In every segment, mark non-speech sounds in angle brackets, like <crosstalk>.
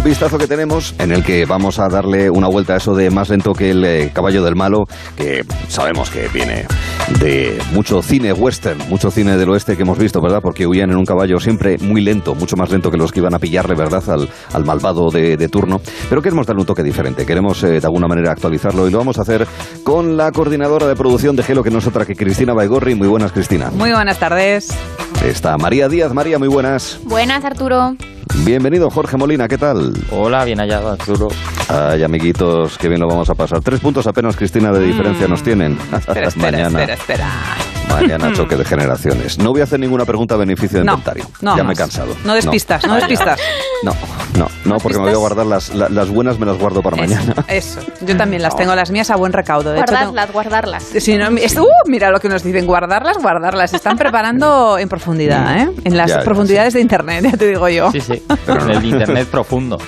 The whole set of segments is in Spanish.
Un vistazo que tenemos en el que vamos a darle una vuelta a eso de más lento que el eh, caballo del malo, que sabemos que viene de mucho cine western, mucho cine del oeste que hemos visto, ¿verdad? Porque huían en un caballo siempre muy lento, mucho más lento que los que iban a pillarle, ¿verdad? Al, al malvado de, de turno. Pero queremos darle un toque diferente, queremos eh, de alguna manera actualizarlo y lo vamos a hacer con la coordinadora de producción de Gelo, que no es otra que Cristina Baigorri. Muy buenas, Cristina. Muy buenas tardes. Está María Díaz. María, muy buenas. Buenas, Arturo. Bienvenido, Jorge Molina, ¿qué tal? Hola, bien hallado, Arturo. Ay, amiguitos, qué bien lo vamos a pasar. Tres puntos apenas, Cristina, de diferencia nos tienen. <laughs> Espera, espera, Mañana. espera, espera. Mañana <laughs> choque de generaciones. No voy a hacer ninguna pregunta a beneficio de No, inventario. no ya me he cansado. No despistas, no, ya. despistas. No, no, no, porque me voy a guardar las, la- las buenas, me las guardo para mañana. <laughs> Eso. Yo también las tengo, las mías a buen recaudo. De hecho, tengo- Guardarlas, guardarlas. Si no, es- uh, mira lo que nos dicen, guardarlas, guardarlas. Se están preparando <laughs> en profundidad, ¿eh? En las Ya, ya, profundidades de Internet, ya te digo yo. Sí, sí, Pero en no. el internet profundo.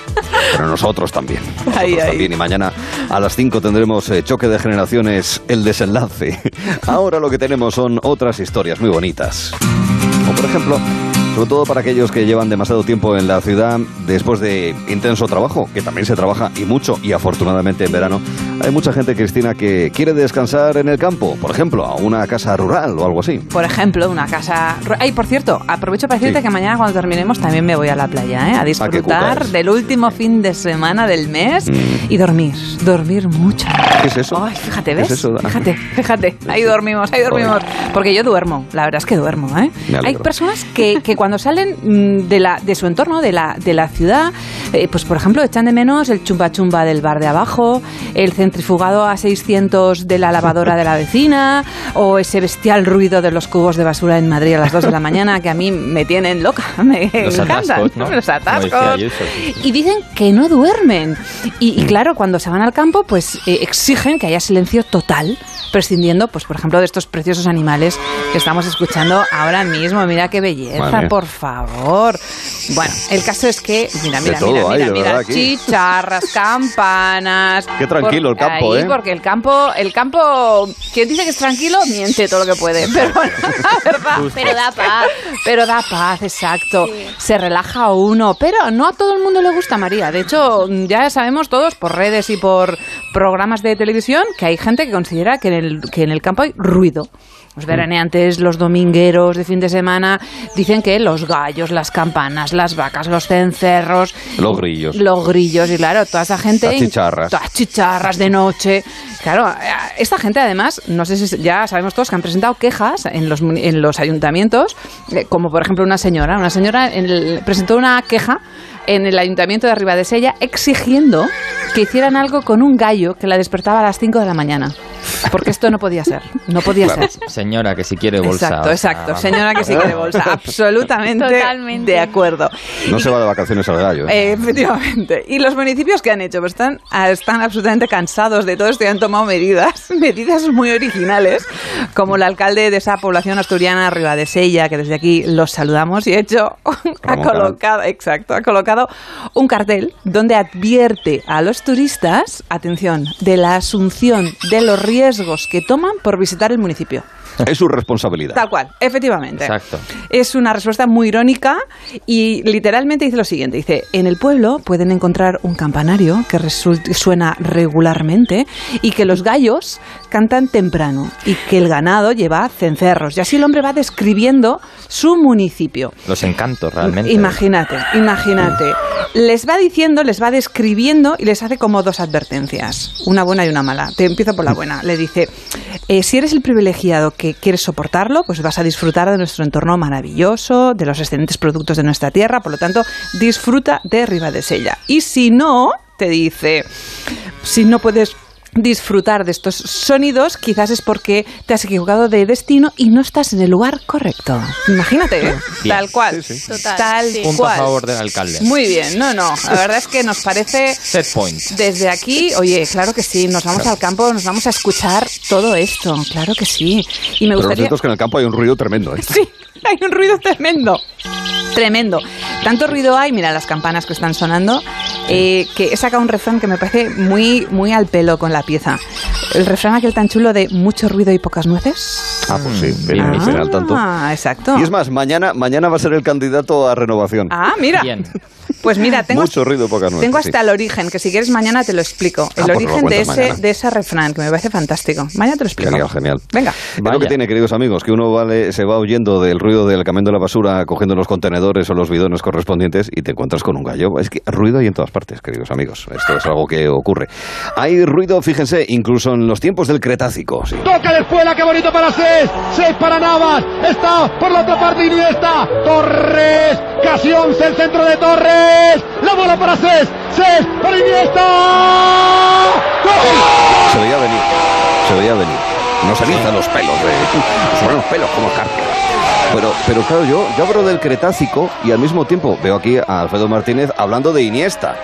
Pero nosotros también. Nosotros Ahí, ahí. también. Y mañana a las 5 tendremos eh, choque de generaciones, el desenlace. <laughs> Ahora lo que tenemos son otras historias muy bonitas. Como por ejemplo, sobre todo para aquellos que llevan demasiado tiempo en la ciudad después de intenso trabajo, que también se trabaja y mucho, y afortunadamente en verano, hay mucha gente, Cristina, que quiere descansar en el campo, por ejemplo, a una casa rural o algo así. Por ejemplo, una casa... Ay, por cierto, aprovecho para decirte Sí. que mañana cuando terminemos también me voy a la playa, ¿eh? A disfrutar del último fin de semana del mes Mm. y dormir, dormir mucho. ¿Qué es eso? Ay, fíjate, ¿Qué ¿ves? es eso? Fíjate, fíjate. Ahí dormimos, ahí dormimos. Porque yo duermo, la verdad es que duermo, ¿eh? Hay personas que, que cuando salen mm, de, la, de su entorno, de la, de la ciudad, eh, pues por ejemplo, echan de menos el chumba chumba del bar de abajo, el centrifugado a 600 de la lavadora de la vecina, o ese bestial ruido de los cubos de basura en Madrid a las 2 de la mañana que a mí me tienen loca, <laughs> me Los encantan. <laughs> atascos, ¿no? Los atascos. Ayuso, sí, sí. Y dicen que no duermen. Y, y claro, cuando se van al campo, pues eh, exigen que haya silencio total, prescindiendo, pues por ejemplo, de estos preciosos animales que estamos escuchando ahora mismo. Mira qué belleza, por favor. Bueno, el caso es que, mira, De mira, mira, hay, mira, verdad, chicharras, <laughs> campanas. Qué tranquilo el campo, ahí, ¿eh? Porque el campo, el campo, quien dice que es tranquilo, miente todo lo que puede. Pero bueno, la verdad. Pero da paz. Pero da paz, exacto. Se relaja uno, pero no a todo el mundo le gusta María. De hecho, ya sabemos todos por redes y por programas de televisión que hay gente que considera que en el, que en el campo hay ruido. Los veraneantes, los domingueros de fin de semana dicen que los gallos, las campanas, las vacas, los cencerros, Los grillos. los grillos y claro, toda esa gente Las chicharras. Todas chicharras de noche. Claro, esta gente además, no sé si ya sabemos todos que han presentado quejas en los, en los ayuntamientos, eh, como por ejemplo una señora. Una señora en el- presentó una queja en el ayuntamiento de Arriba de Sella exigiendo que hicieran algo con un gallo que la despertaba a las 5 de la mañana. Porque esto no podía ser. No podía Claro. ser. Señora, que si quiere bolsa. Exacto, o sea, exacto. vamos. Señora que sí quiere bolsa. <laughs> Absolutamente Totalmente. de acuerdo. No se va de vacaciones al gallo. ¿eh? Eh, efectivamente. ¿Y los municipios que han hecho? Pues están, ah, están absolutamente cansados de todo esto y han tomado medidas, <laughs> medidas muy originales, como el alcalde de esa población asturiana, Arriba de Sella, que desde aquí los saludamos y ha hecho, <laughs> ha colocado, exacto, ha colocado un cartel donde advierte a los turistas, atención, de la asunción de los riesgos que toman por visitar el municipio. <laughs> Es su responsabilidad. Tal cual, efectivamente. Exacto. Es una respuesta muy irónica y literalmente dice lo siguiente. Dice, en el pueblo pueden encontrar un campanario que suena regularmente y que los gallos cantan temprano y que el ganado lleva cencerros. Y así el hombre va describiendo su municipio. Los encantos, realmente. Imagínate, imagínate. Les va diciendo, les va describiendo y les hace como dos advertencias, una buena y una mala. Te empiezo por la buena. Le dice, eh, si eres el privilegiado que quieres soportarlo, pues vas a disfrutar de nuestro entorno maravilloso, de los excelentes productos de nuestra tierra, por lo tanto, disfruta de Ribadesella. Y si no, te dice, si no puedes disfrutar de estos sonidos, quizás es porque te has equivocado de destino y no estás en el lugar correcto. Imagínate, ¿eh? Tal cual. Sí, sí. Total, Tal sí. Punto a favor del alcalde. Muy bien, no, no. La verdad es que nos parece Set point. desde aquí, oye, claro que sí, nos vamos al campo, nos vamos a escuchar todo esto, claro que sí. Y me Pero lo gustaría... cierto es que en el campo hay un ruido tremendo. ¿eh? Sí, <laughs> hay un ruido tremendo. Tremendo. Tanto ruido hay, mira las campanas que están sonando, eh, que he sacado un refrán que me parece muy, muy al pelo con la pieza. El refrán aquel tan chulo de mucho ruido y pocas nueces. Ah, pues sí, Mm, bien, bien. bien al tanto. Ah, exacto. Y es más, mañana, mañana va a ser el candidato a renovación. Ah, mira. Bien. Pues mira, tengo, Mucho ruido, poca nuez. tengo sí. hasta el origen, que si quieres mañana te lo explico. El Ah, pues origen de ese, mañana. de ese refrán, que me parece fantástico. Mañana te lo explico. Genial, genial. Venga. Es lo que Vaya. tiene, queridos amigos, que uno vale, se va huyendo del ruido del camión de la basura, cogiendo los contenedores o los bidones correspondientes y te encuentras con un gallo. Es que ruido hay en todas partes, queridos amigos. Esto es algo que ocurre. Hay ruido, fíjense, incluso en los tiempos del Cretácico. sí. Toca de espuela, qué bonito para Seis. Seis para Navas. Está por la otra parte Iniesta. Torres. Casi 11 el centro de Torres. La bola para Seis. Seis para Iniesta. ¡Gol! Se veía venir, se veía venir. Nos erizan los pelos, de, sobre los pelos como carne. Pero, pero claro, yo, yo hablo del Cretácico y al mismo tiempo veo aquí a Alfredo Martínez hablando de Iniesta.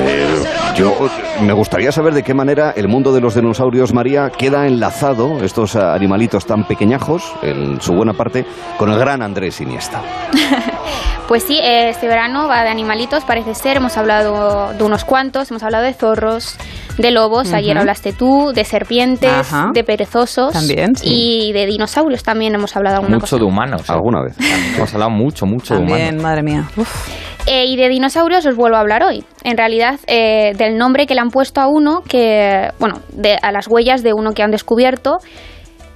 Eh, yo me gustaría saber de qué manera el mundo de los dinosaurios, María, queda enlazado, estos animalitos tan pequeñajos, en su buena parte, con el gran Andrés Iniesta. <laughs> Pues sí, este verano va de animalitos, parece ser. Hemos hablado de unos cuantos, hemos hablado de zorros, de lobos, ayer hablaste tú, de serpientes, Ajá. de perezosos. También, sí. Y de dinosaurios también hemos hablado alguna Mucho cosa. de humanos. ¿eh? ¿Alguna vez? Hemos hablado mucho, mucho de También, humanos. madre mía. Uf. Eh, y de dinosaurios os vuelvo a hablar hoy. En realidad, eh, del nombre que le han puesto a uno, que, bueno, de, a las huellas de uno que han descubierto,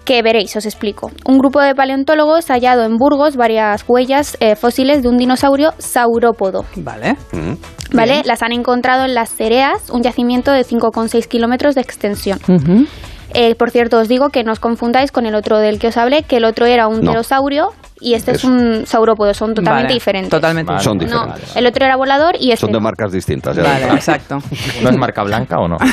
que veréis, os explico. Un grupo de paleontólogos ha hallado en Burgos varias huellas eh, fósiles de un dinosaurio saurópodo. Vale. Mm. ¿Vale? Bien. Las han encontrado en las Cereas, un yacimiento de 5,6 kilómetros de extensión. Eh, por cierto, os digo que no os confundáis con el otro del que os hablé, que el otro era un No. pterosaurio y este es un saurópodo, son totalmente Vale, diferentes. Totalmente. Vale. Son No, diferentes. el otro era volador y este Son de no. marcas distintas. ya Vale, exacto. ¿No es marca blanca o no? <laughs>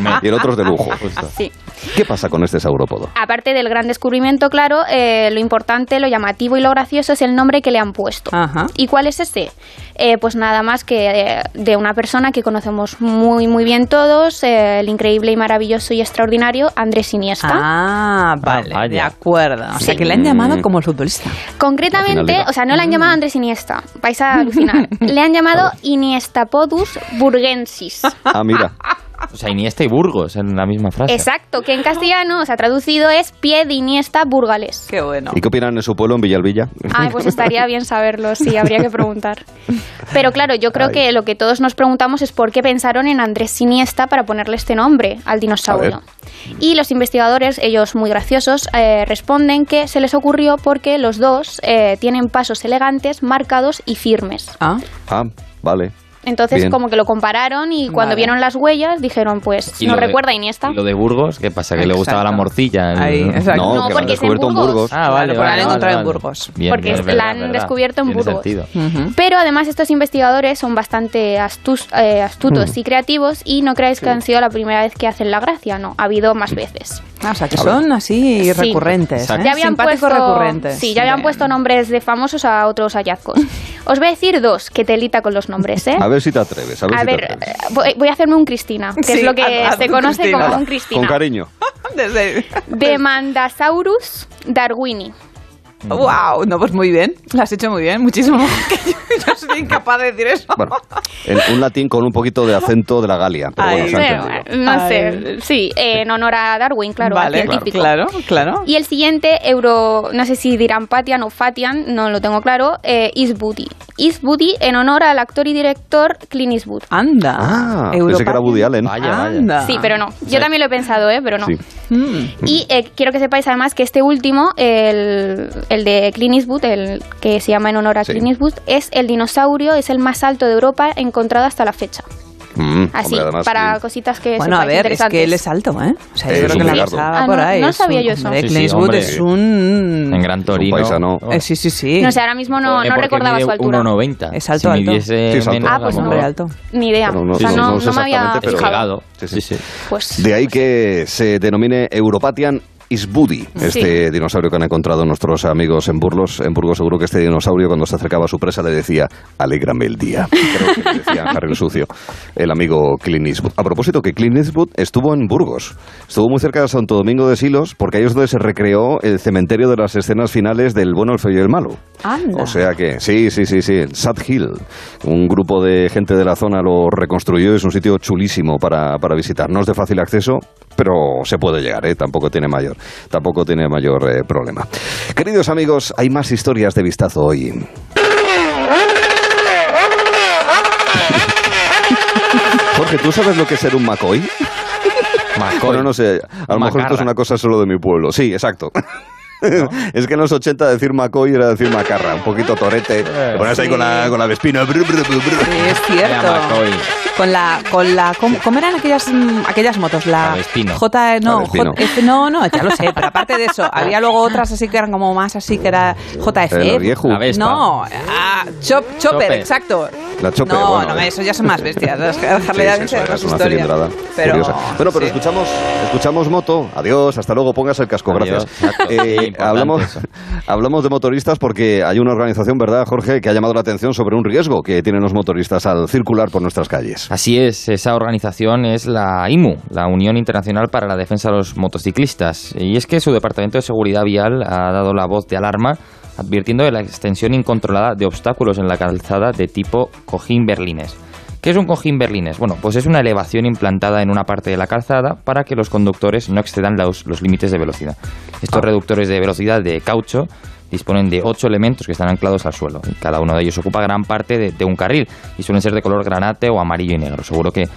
No. <laughs> Y el otro es de lujo. Sí. ¿Qué pasa con este saurópodo? Aparte del gran descubrimiento, claro, eh, lo importante, lo llamativo y lo gracioso es el nombre que le han puesto. Ajá. ¿Y cuál es ese? Eh, pues nada más que eh, de una persona que conocemos muy muy bien todos, eh, el increíble y maravilloso y extraordinario Andrés Iniesta. Ah, vale, vaya. de acuerdo. O sea, que le han llamado Mm. como el futbolista. Concretamente, Al final o sea, no le han llamado Andrés Iniesta, vais a alucinar. <laughs> le han llamado Iniestapodus burgensis. Ah, mira. <laughs> O sea, Iniesta y Burgos en la misma frase. Exacto, que en castellano, o sea, traducido es pie de Iniesta burgales. Qué bueno. ¿Y qué opinan en su pueblo, en Villalvilla? Ay, pues estaría bien saberlo, sí, habría que preguntar. Pero claro, yo creo Ay. que lo que todos nos preguntamos es por qué pensaron en Andrés Siniesta para ponerle este nombre al dinosaurio. Y los investigadores, ellos muy graciosos, eh, responden que se les ocurrió porque los dos eh, tienen pasos elegantes, marcados y firmes. Ah, Ah, vale. Entonces, Bien. como que lo compararon y cuando Vale. vieron las huellas dijeron, pues, Y ¿nos lo de- recuerda a Iniesta? ¿Y lo de Burgos? ¿Qué pasa? ¿Que le gustaba la Exacto. morcilla? Ahí, exacto. No, No, que lo han porque es en descubierto en Burgos. Burgos. Ah, Claro, vale, porque vale, la han vale, encontrado en vale. Burgos. Bien, Porque es- es la verdad, han verdad. descubierto en Tiene Burgos. sentido. Ujú. Pero además estos investigadores son bastante astus- eh, astutos Mm. y creativos y no creáis que han sido la primera vez que hacen la gracia, no, ha habido más veces. Ah, o sea, que son así Sí. recurrentes. Exacto. ¿eh? Ya habían puesto, recurrentes. Sí, ya habían Bien. puesto nombres de famosos a otros hallazgos. <laughs> Os voy a decir dos, que telita con los nombres, ¿eh? A ver si te atreves. A ver, A si ver, te atreves. voy, voy a hacerme un Cristina, que Sí, es lo que se conoce Cristina. como un Cristina. Con cariño. <laughs> Desde... Demandasaurus darwini. Wow, no, pues muy bien. Lo has hecho muy bien, muchísimo. Que yo, <laughs> yo soy incapaz de decir eso. Bueno, en un latín con un poquito de acento de la Galia. Pero Ay, bueno, se ha Bueno, entendido. no sé, sí, en honor a Darwin, claro, al vale, científico. claro, claro. Y el siguiente, euro, no sé si dirán Patian o Fatian, no lo tengo claro, eh, Eastwoody. Eastwoody en honor al actor y director Clint Eastwood. Anda. Ah, pensé que era Woody Allen. Vaya, vaya. Anda. Sí, pero no. Yo también lo he pensado, ¿eh? Pero no. Sí. Mm. Y eh, quiero que sepáis además que este último, el, el de Clint Eastwood, el que se llama en honor a Sí. Clint Eastwood, es el dinosaurio, es el más alto de Europa encontrado hasta la fecha. Mm, Así, hombre, además, para sí. cosas que Bueno, a ver, es que él es alto, ¿eh? O sea, Es yo creo un que la pasaba Ah, por no- ahí. no sabía un- yo eso. Sí, sí, hombre. es un... En Gran Torino. paisano. Eh, sí, sí, sí. No sé, ahora mismo no, Pone no recordaba mide su altura. 1,90. Es alto, si alto. midiese Sí, es alto. Ah, pues. Hombre alto. Ni idea. Bueno, no o sea, no, no me había fijado. Sí, sí. Sí, sí. Pues De ahí que se denomine Europatian Isbudi, este dinosaurio que han encontrado nuestros amigos en Burgos. En Burgos seguro que este dinosaurio cuando se acercaba a su presa le decía, alégrame el día. Creo que le decía Harry el Sucio, el amigo Clint Eastwood. A propósito que Clint Eastwood estuvo en Burgos, estuvo muy cerca de Santo Domingo de Silos, porque ahí es donde se recreó el cementerio de las escenas finales del bueno, el feo y el malo. Anda. O sea que, sí, sí, sí, sí, Sad Hill. Un grupo de gente de la zona lo reconstruyó y es un sitio chulísimo para, para visitar. No es de fácil acceso, pero se puede llegar, ¿eh? tampoco tiene mayor. Tampoco tiene mayor eh, problema. Queridos amigos, hay más historias de vistazo hoy. Jorge, ¿tú sabes lo que es ser un McCoy? McCoy. Bueno, no sé, a lo Un mejor esto es macarra. una cosa solo de mi pueblo. Sí, exacto. <laughs> Es que en los 80 decir McCoy era decir macarra, un poquito torete. Te pones ahí con la, con la vespina. brr, brr, brr, brr. Sí, es cierto. McCoy. Con la, con la, ¿cómo, cómo eran aquellas, aquellas motos? La Avespino. J, no. J- no, no, ya lo sé, pero aparte de eso, <laughs> había luego otras así que eran como más así que era JF. La Vespa. No, ah, chop, chopper, Chopper. exacto. La No, bueno. no, eso ya son más bestias. Las <laughs> Harley Sí, es una cilindrada Pero, curiosa. Bueno, pero sí. escuchamos, escuchamos moto. Adiós, hasta luego, pongas el casco, Adiós, gracias. importante hablamos, eso. <laughs> hablamos de motoristas porque hay una organización, ¿verdad, Jorge?, que ha llamado la atención sobre un riesgo que tienen los motoristas al circular por nuestras calles. Así es, esa organización es la IMU, la Unión Internacional para la Defensa de los Motociclistas. Y es que su Departamento de Seguridad Vial ha dado la voz de alarma advirtiendo de la extensión incontrolada de obstáculos en la calzada de tipo cojín berlines. ¿Qué es un cojín berlines? Bueno, pues es una elevación implantada en una parte de la calzada para que los conductores no excedan los, límites de velocidad. Estos reductores de velocidad de caucho disponen de ocho elementos que están anclados al suelo. Y cada uno de ellos ocupa gran parte de, de un carril y suelen ser de color granate o amarillo y negro. Seguro que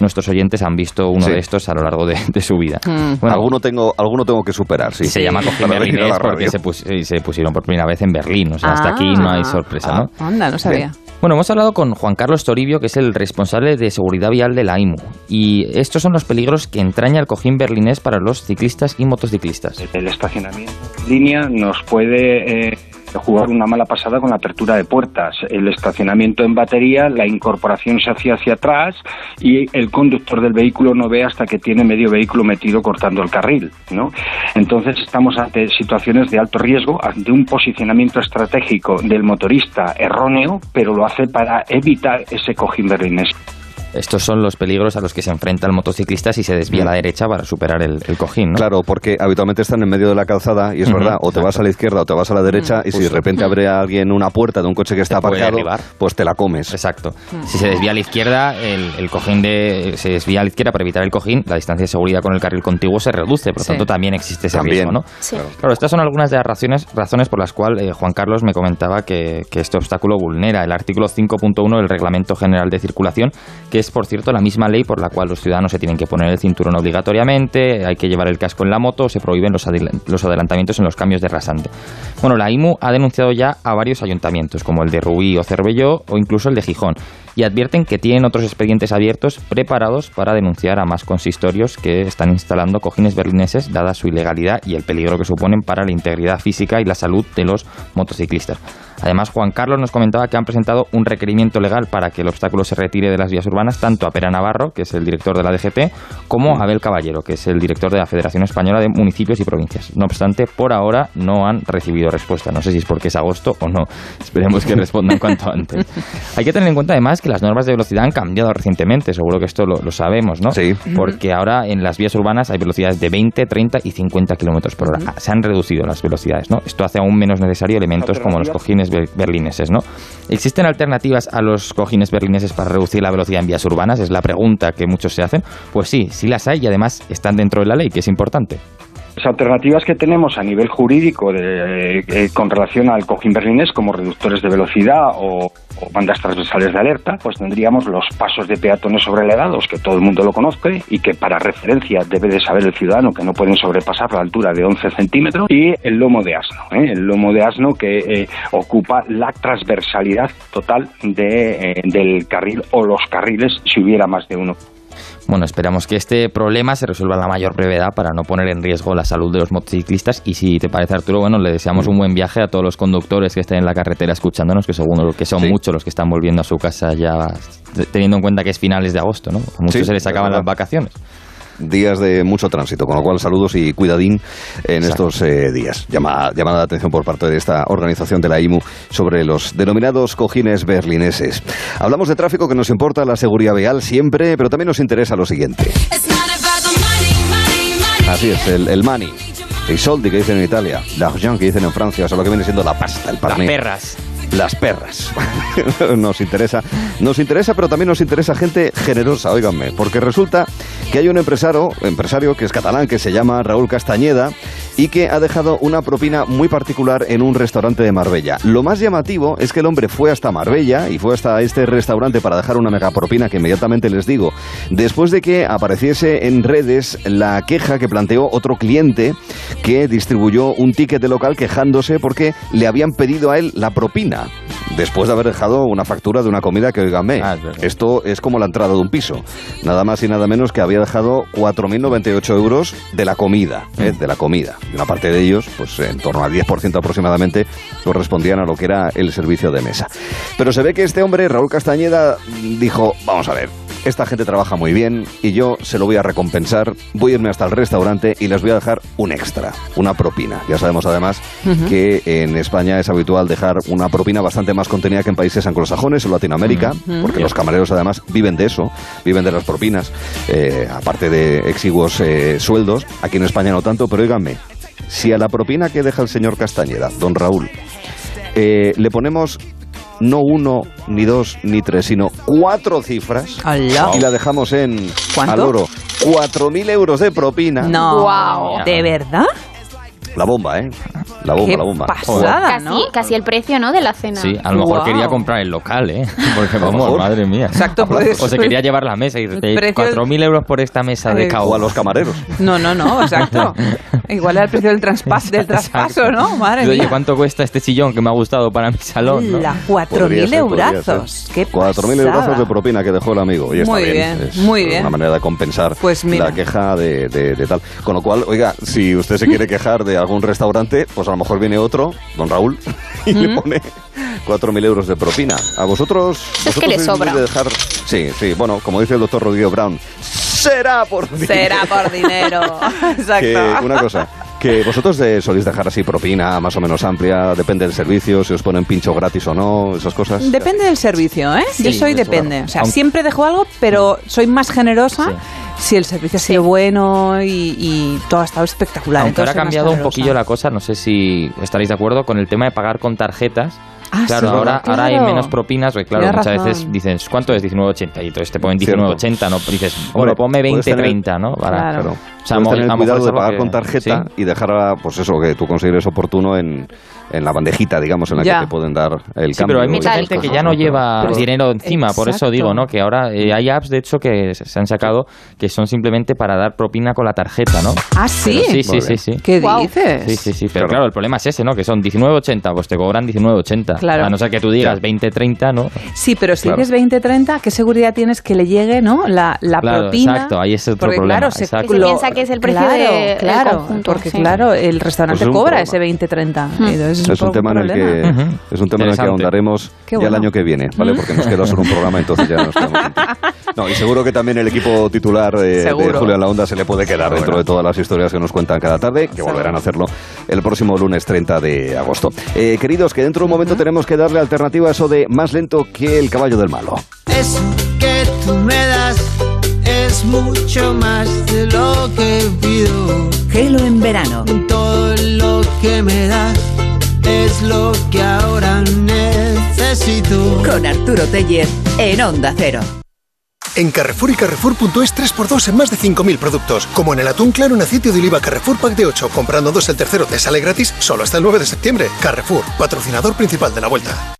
nuestros oyentes han visto uno Sí. de estos a lo largo de, de su vida. Mm. Bueno, alguno, tengo, alguno tengo que superar, sí. se llama cojín berlinés <laughs> porque se, pus- sí, se pusieron por primera vez en Berlín. O sea, hasta Ah. aquí no hay sorpresa, ¿no? Ah, Anda, no sabía. Bueno, hemos hablado con Juan Carlos Toribio, que es el responsable de seguridad vial de la IMU. Y estos son los peligros que entraña el cojín berlinés para los ciclistas y motociclistas. El estacionamiento en línea nos puede eh, jugar una mala pasada con la apertura de puertas. El estacionamiento en batería, la incorporación se hacía hacia atrás y el conductor del vehículo no ve hasta que tiene medio vehículo metido cortando el carril. ¿no? Entonces estamos ante situaciones de alto riesgo, ante un posicionamiento estratégico del motorista erróneo, pero lo hace para evitar ese cojín berlinés. Estos son los peligros a los que se enfrenta el motociclista si se desvía a la derecha para superar el, el cojín, ¿no? Claro, porque habitualmente están en medio de la calzada y es verdad, o te vas a la izquierda o te vas a la derecha y si de repente abre a alguien una puerta de un coche que está aparcado, pues te la comes. Exacto. Si se desvía a la izquierda, el, el cojín de se desvía a la izquierda para evitar el cojín, la distancia de seguridad con el carril contiguo se reduce, por lo Sí. tanto también existe ese También. riesgo, ¿no? Sí. Claro, estas son algunas de las razones, razones por las cuales eh, Juan Carlos me comentaba que, que este obstáculo vulnera el artículo 5.1 del Reglamento General de Circulación, que es, por cierto, la misma ley por la cual los ciudadanos se tienen que poner el cinturón obligatoriamente, hay que llevar el casco en la moto, se prohíben los, adel- los adelantamientos en los cambios de rasante. Bueno, la IMU ha denunciado ya a varios ayuntamientos, como el de Rubí o Cervelló o incluso el de Gijón, y advierten que tienen otros expedientes abiertos preparados para denunciar a más consistorios que están instalando cojines berlineses, dada su ilegalidad y el peligro que suponen para la integridad física y la salud de los motociclistas. Además, Juan Carlos nos comentaba que han presentado un requerimiento legal para que el obstáculo se retire de las vías urbanas, tanto a Pera Navarro, que es el director de la DGT, como a Abel Caballero, que es el director de la Federación Española de Municipios y Provincias. No obstante, por ahora no han recibido respuesta. No sé si es porque es agosto o no. <laughs> Esperemos que respondan <laughs> cuanto antes. Hay que tener en cuenta además que las normas de velocidad han cambiado recientemente, seguro que esto lo, lo sabemos, ¿no? Sí. Porque ahora en las vías urbanas hay velocidades de 20, 30 y 50 kilómetros por hora. Se han reducido las velocidades, ¿no? Esto hace aún menos necesario elementos como los cojines ber- berlineses, ¿no? ¿Existen alternativas a los cojines berlineses para reducir la velocidad en vías urbanas? Es la pregunta que muchos se hacen. Pues sí, sí las hay y además están dentro de la ley, que es importante. Las alternativas que tenemos a nivel jurídico de, eh, con relación al cojín berlinés, como reductores de velocidad o, bandas transversales de alerta, pues tendríamos los pasos de peatones sobrelevados, que todo el mundo lo conoce y que para referencia debe de saber el ciudadano que no pueden sobrepasar la altura de 11 centímetros, y el lomo de asno, ¿eh? el lomo de asno que eh, ocupa la transversalidad total de, eh, del carril o los carriles si hubiera más de uno. Bueno, esperamos que este problema se resuelva a la mayor brevedad para no poner en riesgo la salud de los motociclistas. Y si te parece, Arturo, bueno, le deseamos un buen viaje a todos los conductores que estén en la carretera escuchándonos, que seguro que son Sí. muchos los que están volviendo a su casa ya, teniendo en cuenta que es finales de agosto, ¿no? A muchos Sí, se les es acaban las vacaciones. Días de mucho tránsito, con lo cual saludos y cuidadín en Exacto. estos eh, días. Llama, llamada de atención por parte de esta organización de la IMU sobre los denominados cojines berlineses. Hablamos de tráfico que nos importa la seguridad vial siempre, pero también nos interesa lo siguiente. Así es, el, el money. El soldi que dicen en Italia, l'argent que dicen en Francia, o sea, lo que viene siendo la pasta, el Las parné. perras. Las perras. <laughs> nos interesa, nos interesa, pero también nos interesa gente generosa, óiganme, porque resulta que hay un empresario, empresario que es catalán, que se llama Raúl Castañeda y que ha dejado una propina muy particular en un restaurante de Marbella. Lo más llamativo es que el hombre fue hasta Marbella y fue hasta este restaurante para dejar una mega propina que inmediatamente les digo, después de que apareciese en redes la queja que planteó otro cliente que distribuyó un ticket de local quejándose porque le habían pedido a él la propina después de haber dejado una factura de una comida que, oiganme, Ah, es esto es como la entrada de un piso. Nada más y nada menos que había dejado 4.098 euros de la comida, ¿eh? de la comida. Y una parte de ellos, pues en torno al 10% aproximadamente, correspondían a lo que era el servicio de mesa. Pero se ve que este hombre, Raúl Castañeda, dijo, vamos a ver, esta gente trabaja muy bien y yo se lo voy a recompensar, voy a irme hasta el restaurante y les voy a dejar un extra, una propina. Ya sabemos además que en España es habitual dejar una propina bastante más contenida que en países anglosajones o Latinoamérica, porque los camareros además viven de eso, viven de las propinas, eh, aparte de exiguos eh, sueldos. Aquí en España no tanto, pero oíganme, si a la propina que deja el señor Castañeda, don Raúl, eh, le ponemos no uno, ni dos, ni tres, sino cuatro cifras Alá. y la dejamos en ¿Cuánto? al oro. Cuatro mil euros de propina. No. Guau. ¿De verdad? La bomba, ¿eh? La bomba, Qué la bomba. pasada, Casi, ¿no? casi el precio, ¿no? De la cena. Sí, a lo mejor quería comprar el local, ¿eh? <laughs> Porque vamos, madre mía. Exacto, <laughs> pues. O se quería llevar la mesa y dice, El precio- 4.000 euros por esta mesa de Eh, cao. O a los camareros. No, no, no, exacto. <laughs> Igual era el precio del, traspas, del traspaso, ¿no? Madre Oye, mía. ¿cuánto cuesta este sillón que me ha gustado para mi salón? no? La Podría 4.000 ser, podría eurazos. Qué 4.000 pasada. eurazos de propina que dejó el amigo. Y está Muy bien. bien, Es muy bien. Una manera de compensar Pues mira. la queja de, de- de tal. Con lo cual, oiga, si usted se quiere quejar de algún restaurante, pues a lo mejor viene otro, don Raúl, <laughs> y le pone 4.000 euros de propina. ¿A vosotros? Es que vosotros le sobra. de dejar... Sí, sí. Bueno, como dice el doctor Rodrigo Brown, será por Será por dinero. <laughs> Exacto. que una cosa, que vosotros eh, soléis dejar así propina más o menos amplia, depende del servicio, si os ponen pincho gratis o no, esas cosas. Depende del servicio, ¿eh? Yo Sí, soy eso, depende. claro. O sea, Aunque- siempre dejo algo, pero soy más generosa Sí. si el servicio ha sido bueno y, y todo ha estado espectacular. Aunque ahora ha soy cambiado un poquillo la cosa, no sé si estaréis de acuerdo con el tema de pagar con tarjetas. Ah, claro, sí, ahora, ahora hay menos propinas, porque claro, Tienes muchas razón. veces dices, ¿cuánto es 19.80? Y entonces te ponen Cierto. 19.80, ¿no? Dices, bueno, ponme puedes tener- 20.30, ¿no? Para, Claro. Claro. O sea, Puedes mo- tener cuidado de pagar que- con tarjeta sí. y dejar, pues eso, que tú consideres oportuno en, en la bandejita, digamos, en la Ya. que te pueden dar el Sí, cambio. pero hay mucha gente que ya no lleva Pero- dinero encima, por eso Exacto. digo, ¿no? Que ahora eh, hay apps, de hecho, que se han sacado que son simplemente para dar propina con la tarjeta, ¿no? Ah, sí. Pero sí, sí, sí, sí. ¿Qué Guau. dices? Sí, sí, sí, pero Claro. claro. el problema es ese, ¿no? Que son 19.80, pues te cobran 19.80. Claro. A no ser que tú digas Ya. 20.30, ¿no? Sí, pero si Claro. dices 20-30, ¿qué seguridad tienes que le llegue, no? La, la Claro, propina. exacto, ahí es otro porque, problema, Claro, se, exacto. Que se piensa que es el precio claro, de- claro, conjunto, Porque, sí. claro, el restaurante Pues cobra problema. ese 20-30. Hmm. Entonces Es un poco tema en el que Ujú. es un tema en el que ahondaremos Qué ya bueno. el año que viene, ¿vale? Porque nos queda solo un programa, entonces ya nos quedamos. <laughs> No, y seguro que también el equipo titular eh, de Seguro. Julio en la Onda se le puede quedar dentro de todas las historias que nos cuentan cada tarde, que volverán a hacerlo el próximo lunes 30 de agosto. Eh, queridos, que dentro de un momento tenemos que darle alternativa a eso de más lento que el caballo del malo. Es que tú me das es mucho más de lo que pido. Gelo en verano. Todo lo que me das es lo que ahora necesito. Con Arturo Teller en Onda Cero. En Carrefour y Carrefour.es 3x2 en más de 5.000 productos. Como en el atún claro en aceite de oliva Carrefour Pack de 8. Comprando dos el tercero te sale gratis solo hasta el 9 de septiembre. Carrefour, patrocinador principal de la vuelta.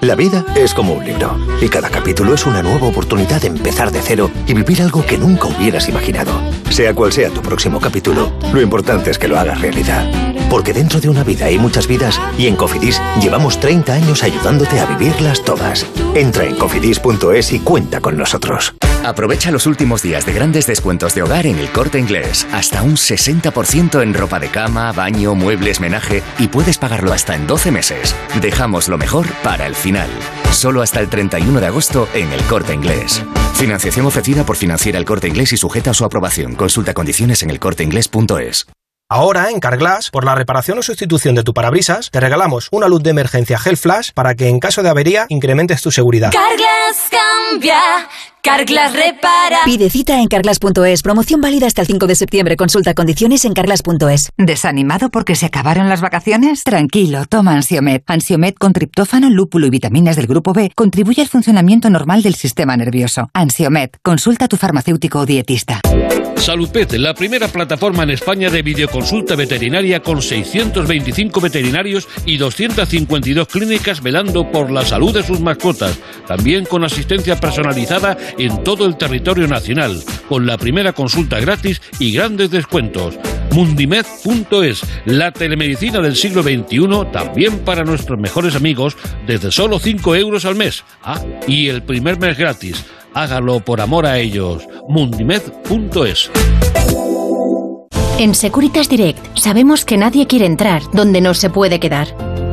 La vida es como un libro y cada capítulo es una nueva oportunidad de empezar de cero y vivir algo que nunca hubieras imaginado. Sea cual sea tu próximo capítulo, lo importante es que lo hagas realidad. Porque dentro de una vida hay muchas vidas y en Cofidis llevamos 30 años ayudándote a vivirlas todas. Entra en cofidis.es y cuenta con nosotros. Aprovecha los últimos días de grandes descuentos de hogar en el corte inglés. Hasta un 60% en ropa de cama, baño, muebles, menaje y puedes pagarlo hasta en 12 meses. Dejamos lo mejor para el final. Solo hasta el 31 de agosto en el corte inglés. Financiación ofrecida por Financiera el corte inglés y sujeta a su aprobación. Consulta condiciones en elcorteinglés.es. Ahora, en Carglass, por la reparación o sustitución de tu parabrisas, te regalamos una luz de emergencia Gel Flash para que en caso de avería incrementes tu seguridad. Carglass cambia, Carglass repara. Pide cita en carglass.es. Promoción válida hasta el 5 de septiembre. Consulta condiciones en carglass.es. ¿Desanimado porque se acabaron las vacaciones? Tranquilo, toma Ansiomed. Ansiomed con triptófano, lúpulo y vitaminas del grupo B contribuye al funcionamiento normal del sistema nervioso. Ansiomed. Consulta a tu farmacéutico o dietista. Saludpet, la primera plataforma en España de videoconsulta veterinaria con 625 veterinarios y 252 clínicas velando por la salud de sus mascotas, también con asistencia personalizada en todo el territorio nacional, con la primera consulta gratis y grandes descuentos. Mundimed.es, la telemedicina del siglo XXI, también para nuestros mejores amigos, desde solo 5 euros al mes. Ah, y el primer mes gratis. Hágalo por amor a ellos. Mundimed.es. En Securitas Direct sabemos que nadie quiere entrar donde no se puede quedar.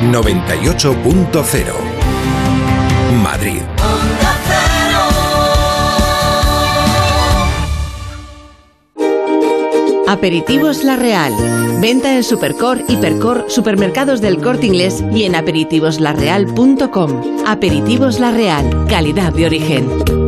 98.0 Madrid. Aperitivos La Real. Venta en Supercor, Hipercor, supermercados del corte inglés y en aperitivoslarreal.com. Aperitivos La Real. Calidad de origen.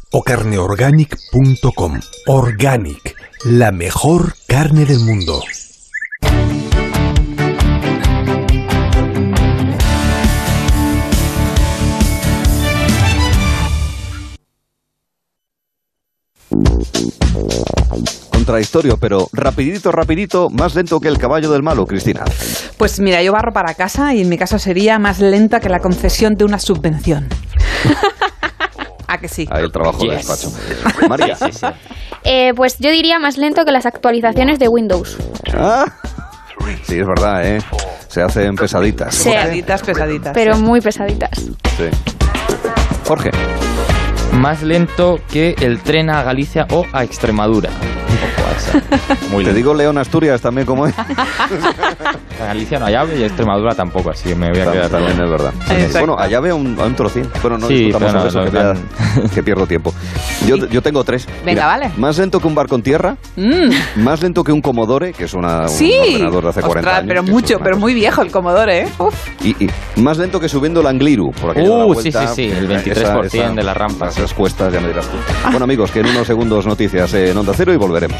o carneorganic.com. Organic, la mejor carne del mundo. Contradictorio, pero rapidito, rapidito, más lento que el caballo del malo, Cristina. Pues mira, yo barro para casa y en mi caso sería más lenta que la concesión de una subvención. <laughs> ¿A que sí? Ahí el trabajo de Yes. despacho. <laughs> María. Eh, pues yo diría más lento que las actualizaciones de Windows. Ah, Sí, es verdad, ¿eh? Se hacen pesaditas. Sí. Pesaditas, pesaditas. Pero muy pesaditas. Sí. Jorge. Más lento que el tren a Galicia o a Extremadura. Muy Te lento. digo León Asturias también como es. <laughs> Galicia no hay ave y Extremadura tampoco, así que me voy a quedar También es verdad. Exacto. Bueno, allá veo un, a un trocín. Bueno, no Sí, discutamos pero sobre no, eso, no, que, que pierdo tiempo. Yo, yo tengo tres. Venga, vale. Más lento que un barco en tierra, Mm, más lento que un Commodore, que es una, sí. un ordenador de hace 40 Ostras, años. pero que es mucho, una pero cosa. muy viejo el Commodore, ¿eh? Uf. Y, y más lento que subiendo el Angliru. Por aquello de la Uh, sí, vuelta, sí, sí, el esa- 23% esa- de la rampa, Esas cuestas, ya me dirás tú. Bueno, amigos, que en unos segundos noticias en Onda Cero y volveremos.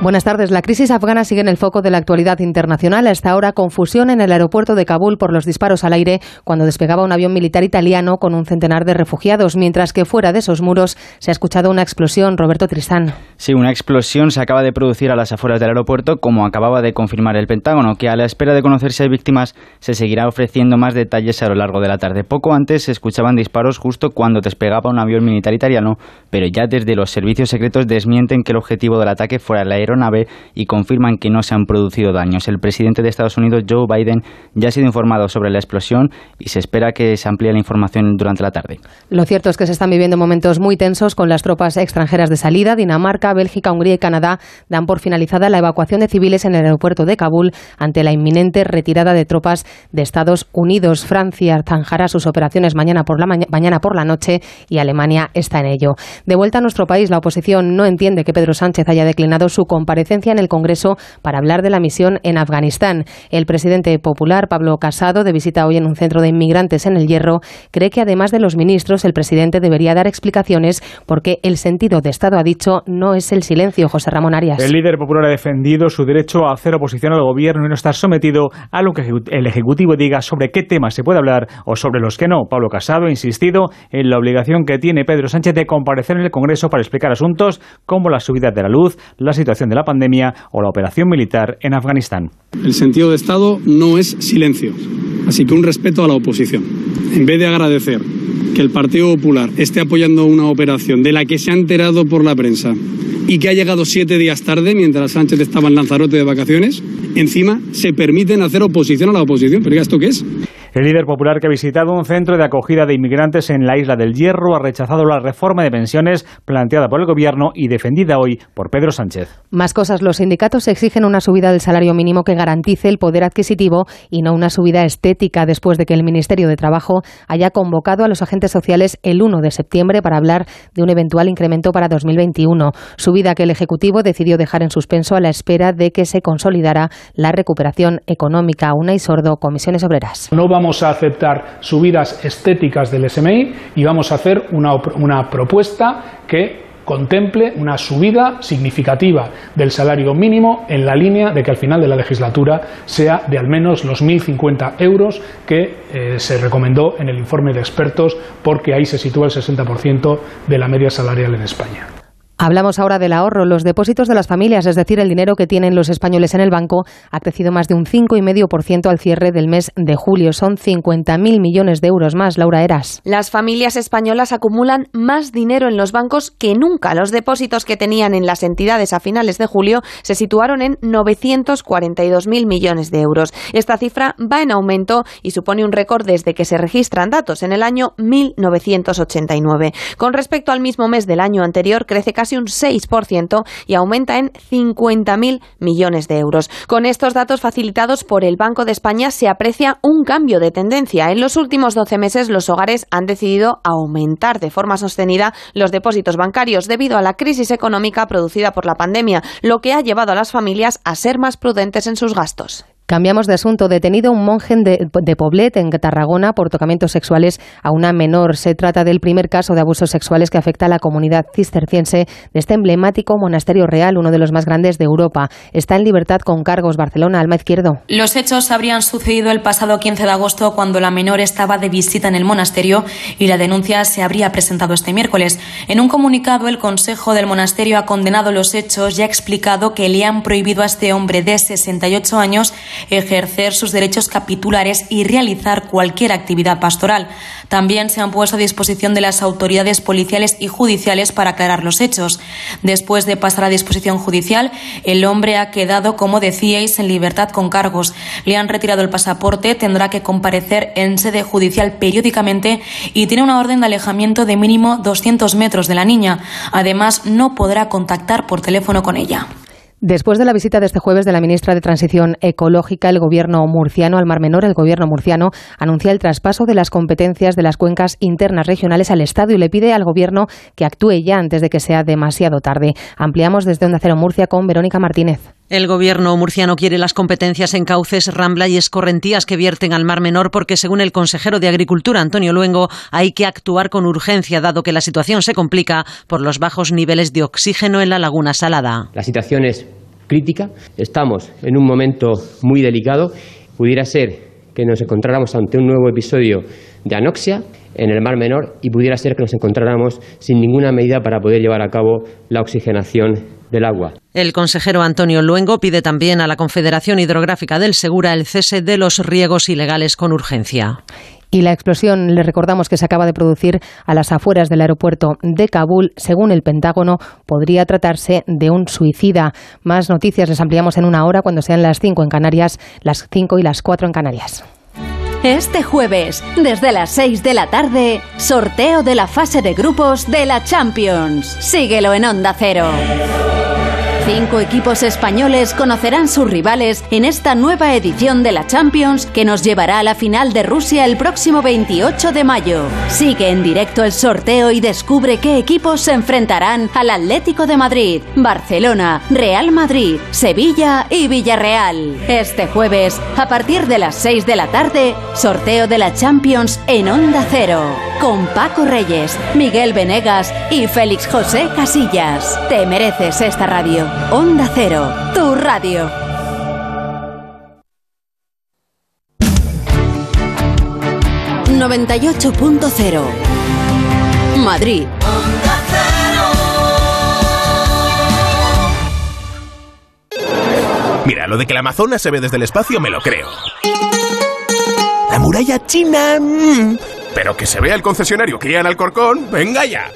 Buenas tardes. La crisis afgana sigue en el foco de la actualidad internacional. Hasta ahora, confusión en el aeropuerto de Kabul por los disparos al aire cuando despegaba un avión militar italiano con un centenar de refugiados, mientras que fuera de esos muros se ha escuchado una explosión. Roberto Tristán. Sí, una explosión se acaba de producir a las afueras del aeropuerto, como acababa de confirmar el Pentágono, que a la espera de conocer si hay víctimas se seguirá ofreciendo más detalles a lo largo de la tarde. Poco antes se escuchaban disparos justo cuando despegaba un avión militar italiano, pero ya desde los servicios secretos desmienten que el objetivo del ataque fuera el aeronave y confirman que no se han producido daños. El presidente de Estados Unidos, Joe Biden, ya ha sido informado sobre la explosión y se espera que se amplíe la información durante la tarde. Lo cierto es que se están viviendo momentos muy tensos con las tropas extranjeras de salida. Dinamarca, Bélgica, Hungría y Canadá dan por finalizada la evacuación de civiles en el aeropuerto de Kabul ante la inminente retirada de tropas de Estados Unidos. Francia zanjará sus operaciones mañana por la, mañana por la noche y Alemania está en ello. De vuelta a nuestro país, la oposición no entiende que Pedro Sánchez haya declinado su comparecencia en el Congreso para hablar de la misión en Afganistán. El presidente popular, Pablo Casado, de visita hoy en un centro de inmigrantes en el Hierro, cree que además de los ministros, el presidente debería dar explicaciones porque el sentido de Estado, ha dicho, no es el silencio. José Ramón Arias. El líder popular ha defendido su derecho a hacer oposición al gobierno y no estar sometido a lo que el Ejecutivo diga sobre qué temas se puede hablar o sobre los que no. Pablo Casado ha insistido en la obligación que tiene Pedro Sánchez de comparecer en el Congreso para explicar asuntos como la subida de la luz, la situación de la pandemia o la operación militar en Afganistán. El sentido de Estado no es silencio, así que un respeto a la oposición. En vez de agradecer que el Partido Popular esté apoyando una operación de la que se ha enterado por la prensa y que ha llegado siete días tarde mientras Sánchez estaba en Lanzarote de vacaciones, encima se permiten hacer oposición a la oposición. ¿Pero esto qué es? El líder popular que ha visitado un centro de acogida de inmigrantes en la isla del Hierro ha rechazado la reforma de pensiones planteada por el gobierno y defendida hoy por Pedro Sánchez. Más cosas. Los sindicatos exigen una subida del salario mínimo que garantice el poder adquisitivo y no una subida estética después de que el Ministerio de Trabajo haya convocado a los agentes sociales el 1 de septiembre para hablar de un eventual incremento para 2021. Subida que el Ejecutivo decidió dejar en suspenso a la espera de que se consolidara la recuperación económica. Una y sordo, comisiones obreras vamos a aceptar subidas estéticas del SMI y vamos a hacer una, una propuesta que contemple una subida significativa del salario mínimo en la línea de que al final de la legislatura sea de al menos los 1.050 euros que eh, se recomendó en el informe de expertos porque ahí se sitúa el 60% de la media salarial en España. Hablamos ahora del ahorro. Los depósitos de las familias, es decir, el dinero que tienen los españoles en el banco, ha crecido más de un 5,5% al cierre del mes de julio. Son 50.000 millones de euros más. Laura Eras. Las familias españolas acumulan más dinero en los bancos que nunca. Los depósitos que tenían en las entidades a finales de julio se situaron en 942.000 millones de euros. Esta cifra va en aumento y supone un récord desde que se registran datos en el año 1989. Con respecto al mismo mes del año anterior, crece casi un 6% y aumenta en 50.000 millones de euros. Con estos datos facilitados por el Banco de España se aprecia un cambio de tendencia. En los últimos 12 meses los hogares han decidido aumentar de forma sostenida los depósitos bancarios debido a la crisis económica producida por la pandemia, lo que ha llevado a las familias a ser más prudentes en sus gastos. Cambiamos de asunto. Detenido un monje de, de, Poblet, en Tarragona, por tocamientos sexuales a una menor. Se trata del primer caso de abusos sexuales que afecta a la comunidad cisterciense de este emblemático monasterio real, uno de los más grandes de Europa. Está en libertad con cargos. Barcelona, Alma Izquierdo. Los hechos habrían sucedido el pasado 15 de agosto cuando la menor estaba de visita en el monasterio y la denuncia se habría presentado este miércoles. En un comunicado, el Consejo del Monasterio ha condenado los hechos y ha explicado que le han prohibido a este hombre de 68 años ejercer sus derechos capitulares y realizar cualquier actividad pastoral. También se han puesto a disposición de las autoridades policiales y judiciales para aclarar los hechos. Después de pasar a disposición judicial, el hombre ha quedado, como decíais, en libertad con cargos. Le han retirado el pasaporte, tendrá que comparecer en sede judicial periódicamente y tiene una orden de alejamiento de mínimo 200 metros de la niña. Además, no podrá contactar por teléfono con ella. Después de la visita de este jueves de la ministra de Transición Ecológica, el gobierno murciano al Mar Menor, el gobierno murciano anuncia el traspaso de las competencias de las cuencas internas regionales al Estado y le pide al gobierno que actúe ya antes de que sea demasiado tarde. Ampliamos desde Onda Cero Murcia con Verónica Martínez. El gobierno murciano quiere las competencias en cauces, rambla y escorrentías que vierten al Mar Menor porque, según el consejero de Agricultura, Antonio Luengo, hay que actuar con urgencia dado que la situación se complica por los bajos niveles de oxígeno en la laguna salada. La situación es crítica. Estamos en un momento muy delicado. Pudiera ser que nos encontráramos ante un nuevo episodio de anoxia en el Mar Menor y pudiera ser que nos encontráramos sin ninguna medida para poder llevar a cabo la oxigenación del agua. El consejero Antonio Luengo pide también a la Confederación Hidrográfica del Segura el cese de los riegos ilegales con urgencia. Y la explosión, le recordamos que se acaba de producir a las afueras del aeropuerto de Kabul. Según el Pentágono, podría tratarse de un suicida. Más noticias les ampliamos en una hora cuando sean las 5 en Canarias, las 5 y las 4 en Canarias. Este jueves, desde las 6 de la tarde, sorteo de la fase de grupos de la Champions. Síguelo en Onda Cero. Cinco equipos españoles conocerán sus rivales en esta nueva edición de la Champions que nos llevará a la final de Rusia el próximo 28 de mayo. Sigue en directo el sorteo y descubre qué equipos se enfrentarán al Atlético de Madrid, Barcelona, Real Madrid, Sevilla y Villarreal. Este jueves, a partir de las 6 de la tarde, sorteo de la Champions en Onda Cero. Con Paco Reyes, Miguel Venegas y Félix José Casillas. Te mereces esta radio. Onda Cero, tu radio. ...98.0... Madrid. Mira, lo de que la Amazonas se ve desde el espacio me lo creo. La muralla china... mm, Pero que se vea el concesionario Kia en Alcorcón, venga ya.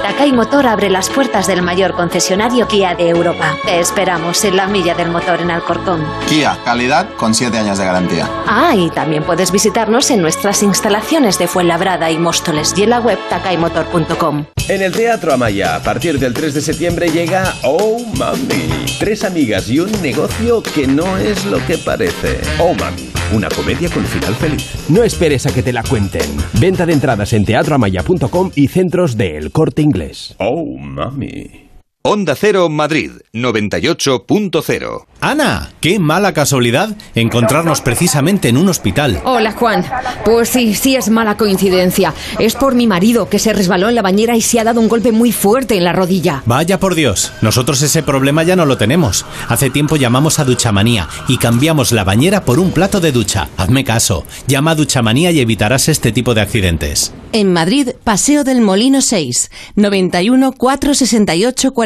Takai Motor abre las puertas del mayor concesionario Kia de Europa. Te esperamos en la milla del motor en Alcorcón. Kia, calidad con 7 años de garantía. Ah, y también puedes visitarnos en nuestras instalaciones de Fuenlabrada y Móstoles y en la web takaimotor.com. En el Teatro Amaya, a partir del 3 de septiembre llega Oh Mami. Tres amigas y un negocio que no es lo que parece. Oh Mami, una comedia con final feliz. No esperes a que te la cuenten. Venta de entradas en teatroamaya.com y centros de El Corte Inglés. Oh Mami. Onda Cero Madrid 98.0. Ana, qué mala casualidad encontrarnos precisamente en un hospital. Hola Juan. Pues sí, sí es mala coincidencia. Es por mi marido que se resbaló en la bañera y se ha dado un golpe muy fuerte en la rodilla. Vaya por Dios, nosotros ese problema ya no lo tenemos. Hace tiempo llamamos a Duchamanía y cambiamos la bañera por un plato de ducha. Hazme caso, llama a Duchamanía y evitarás este tipo de accidentes. En Madrid, Paseo del Molino 6, 91 468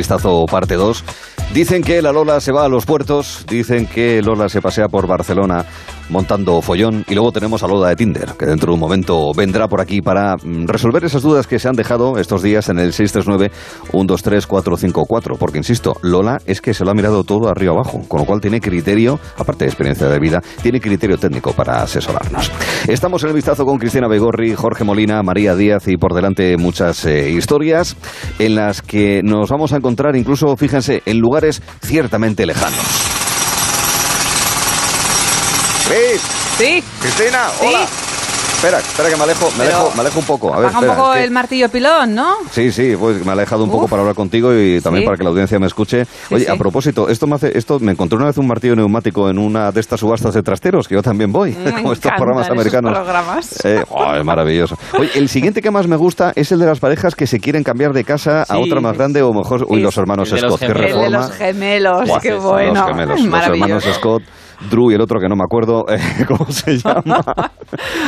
vistazo parte 2. Dicen que la Lola se va a los puertos, dicen que Lola se pasea por Barcelona montando follón y luego tenemos a Lola de Tinder, que dentro de un momento vendrá por aquí para mm, resolver esas dudas que se han dejado estos días en el 639-123-454, porque insisto, Lola es que se lo ha mirado todo arriba abajo, con lo cual tiene criterio, aparte de experiencia de vida, tiene criterio técnico para asesorarnos. Estamos en el vistazo con Cristina Begorri, Jorge Molina, María Díaz y por delante muchas eh, historias en las que nos vamos a encontrar incluso, fíjense, en lugares ciertamente lejanos. Sí. Cristina, hola. Espera, espera que me alejo, me Pero- alejo, me alejo un poco. A ver, Baja un espera, poco es que- el martillo pilón, ¿no? Sí, sí, pues me he alejado un poco para hablar contigo y también Sí. para que la audiencia me escuche. Oye, sí. a propósito, esto me hace, esto me encontré una vez un martillo neumático en una de estas subastas de trasteros, que yo también voy, Me <laughs> como estos programas americanos. programas. Eh, oh, es maravilloso. Oye, el siguiente que más me gusta es el de las parejas que se quieren cambiar de casa a otra más grande o mejor, uy, los hermanos los Scott, qué gemelos. El de reforma. los gemelos, qué los bueno. gemelos, los hermanos. Scott, Drew y el otro que no me acuerdo <laughs> eh, cómo se llama. <laughs>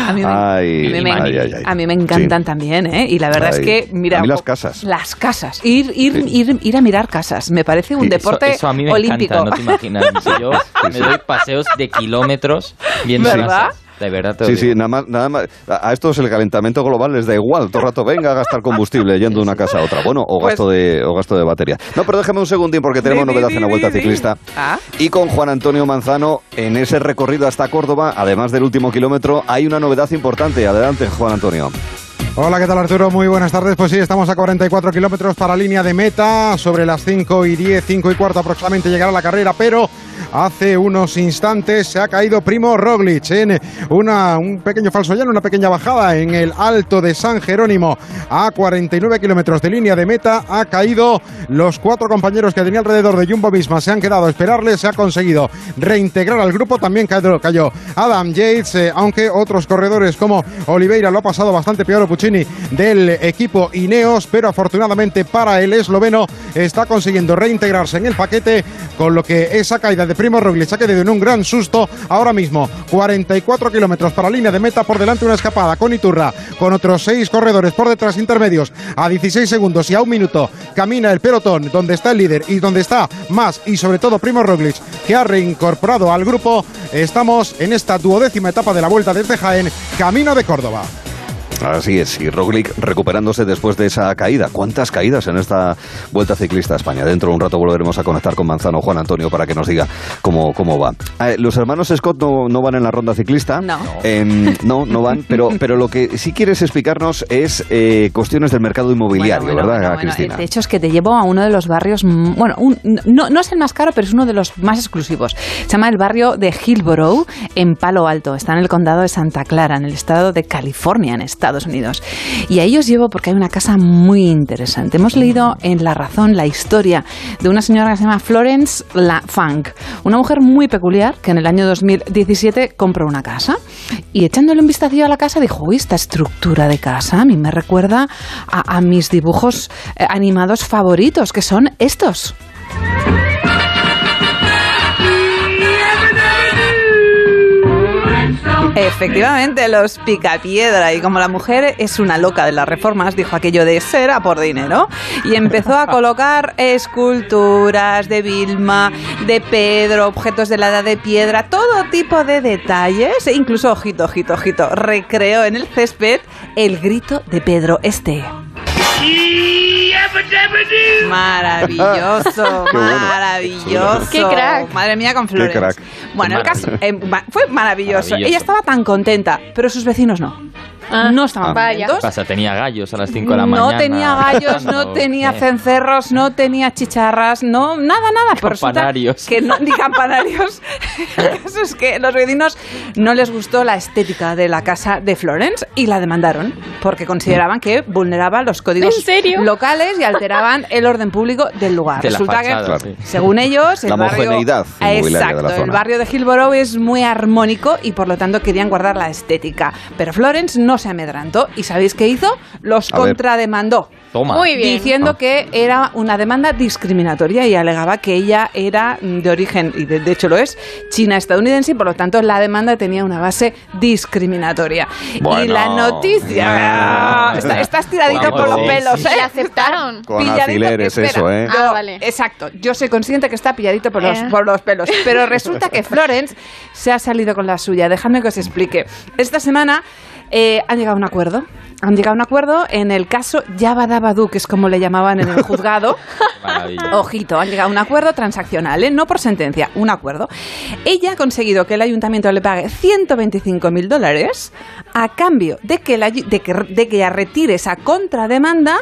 A mí me, Ay, a mí me- ay, ay, ay. a mí me encantan también, ¿eh? Y la verdad Ay. es que, mira... A mí las casas. Las casas. Ir, ir, Sí. ir, ir a mirar casas. Me parece un Sí, eso- deporte Eso a mí me olímpico. encanta, no te imaginas. Si yo me doy paseos de kilómetros viendo ¿Verdad? casas. De verdad te Sí, digo. sí, nada más, nada más. A estos el calentamiento global les da igual. Todo el rato venga a gastar combustible yendo de una casa a otra. Bueno, o Pues- gasto de o gasto de batería. No, pero déjame un segundín porque tenemos Di, novedad di, en la di, Vuelta di. Ciclista. Ah. Y con Juan Antonio Manzano, en ese recorrido hasta Córdoba, además del último kilómetro, hay una novedad importante. Adelante, Juan Antonio. Hola, ¿qué tal Arturo? Muy buenas tardes. Pues sí, estamos a 44 kilómetros para línea de meta. Sobre las 5 y 10, 5 y cuarto aproximadamente llegará la carrera, pero hace unos instantes se ha caído Primo Roglic en una, un pequeño falso llano, una pequeña bajada en el alto de San Jerónimo a 49 kilómetros de línea de meta. Ha caído los cuatro compañeros que tenía alrededor de Jumbo Visma. Se han quedado a esperarle, se ha conseguido reintegrar al grupo. También cayó, cayó Adam Yates, eh, aunque otros corredores como Oliveira lo ha pasado bastante peor Puccini del equipo Ineos, pero afortunadamente para el esloveno está consiguiendo reintegrarse en el paquete, con lo que esa caída de Primo Roglic ha quedado en un gran susto. Ahora mismo, 44 kilómetros para línea de meta, por delante una escapada con Iturra, con otros seis corredores por detrás intermedios, a 16 segundos y a un minuto camina el pelotón donde está el líder y donde está más y sobre todo Primo Roglic, que ha reincorporado al grupo. Estamos en esta duodécima etapa de la vuelta desde Jaén, camino de Córdoba. Así es, y Roglic recuperándose después de esa caída. ¿Cuántas caídas en esta Vuelta Ciclista a España? Dentro de un rato volveremos a conectar con Manzano Juan Antonio para que nos diga cómo, cómo va. Eh, los hermanos Scott no, no van en la ronda ciclista. No. Em, no, no van, <laughs> pero, pero lo que sí quieres explicarnos es eh, cuestiones del mercado inmobiliario, Bueno, bueno, ¿verdad, bueno, Cristina? De hecho, es que te llevo a uno de los barrios, mm, bueno, un- no, no es el más caro, pero es uno de los más exclusivos. Se llama el barrio de Hillborough, en Palo Alto. Está en el condado de Santa Clara, en el estado de California, en Unidos. Y ahí os llevo porque hay una casa muy interesante. Hemos leído en La Razón la historia de una señora que se llama Florence La Funk, una mujer muy peculiar que en el año 2017 compró una casa y echándole un vistacillo a la casa dijo, uy, esta estructura de casa a mí me recuerda a, a mis dibujos eh, animados favoritos, que son estos. Efectivamente, los picapiedra. Y como la mujer es una loca de las reformas, dijo aquello de será por dinero. Y empezó a colocar esculturas de Vilma, de Pedro, objetos de la edad de piedra, todo tipo de detalles. E incluso, ojito, ojito, ojito, recreó en el césped el grito de Pedro este. Maravilloso, <laughs> Qué bueno. maravilloso. Qué crack. Madre mía con Qué Flores. crack. Bueno, el Qué caso eh, ma- fue maravilloso. Maravilloso. Ella estaba tan contenta, pero sus vecinos no. no estaban ¿Qué contentos. pasa? Tenía gallos a las 5 de la No mañana. tenía gallos, no <laughs> tenía ¿qué? cencerros, no tenía chicharras, no, nada, nada. Resulta Campanarios. Que no, ni campanarios. <laughs> El caso es que los vecinos no les gustó la estética de la casa de Florence y la demandaron porque consideraban que vulneraba los códigos ¿En serio? locales y alteraban el orden público del lugar. De Resulta fachada, que, sí. según ellos, el La barrio, de exacto, la el barrio de Hillborough es muy armónico y por lo tanto querían guardar la estética. Pero Florence no se amedrantó y ¿sabéis qué hizo? Los A ver. Toma. Muy bien. Diciendo Ah. que era una demanda discriminatoria y alegaba que ella era de origen, y de, de hecho lo es, china-estadounidense y por lo tanto la demanda tenía una base discriminatoria. Y la noticia... ah, está- estás tiradito por los sí, pelos, ¿Y ¿eh? la aceptaron? Con Pilladito- alfileres, eso, ¿eh? yo- Ah, vale. Exacto, yo soy consciente que está pilladito por los, Eh. por los pelos, pero resulta que Florence se ha salido con la suya. Dejadme que os explique. Esta semana eh, han llegado a un acuerdo. Han llegado a un acuerdo en el caso Yabadabadu, que es como le llamaban en el <laughs> juzgado. Ojito, han llegado a un acuerdo transaccional, ¿eh? no por sentencia, un acuerdo. Ella ha conseguido que el ayuntamiento le pague 125 mil dólares a cambio de que, la de, que, de que ella retire esa contrademanda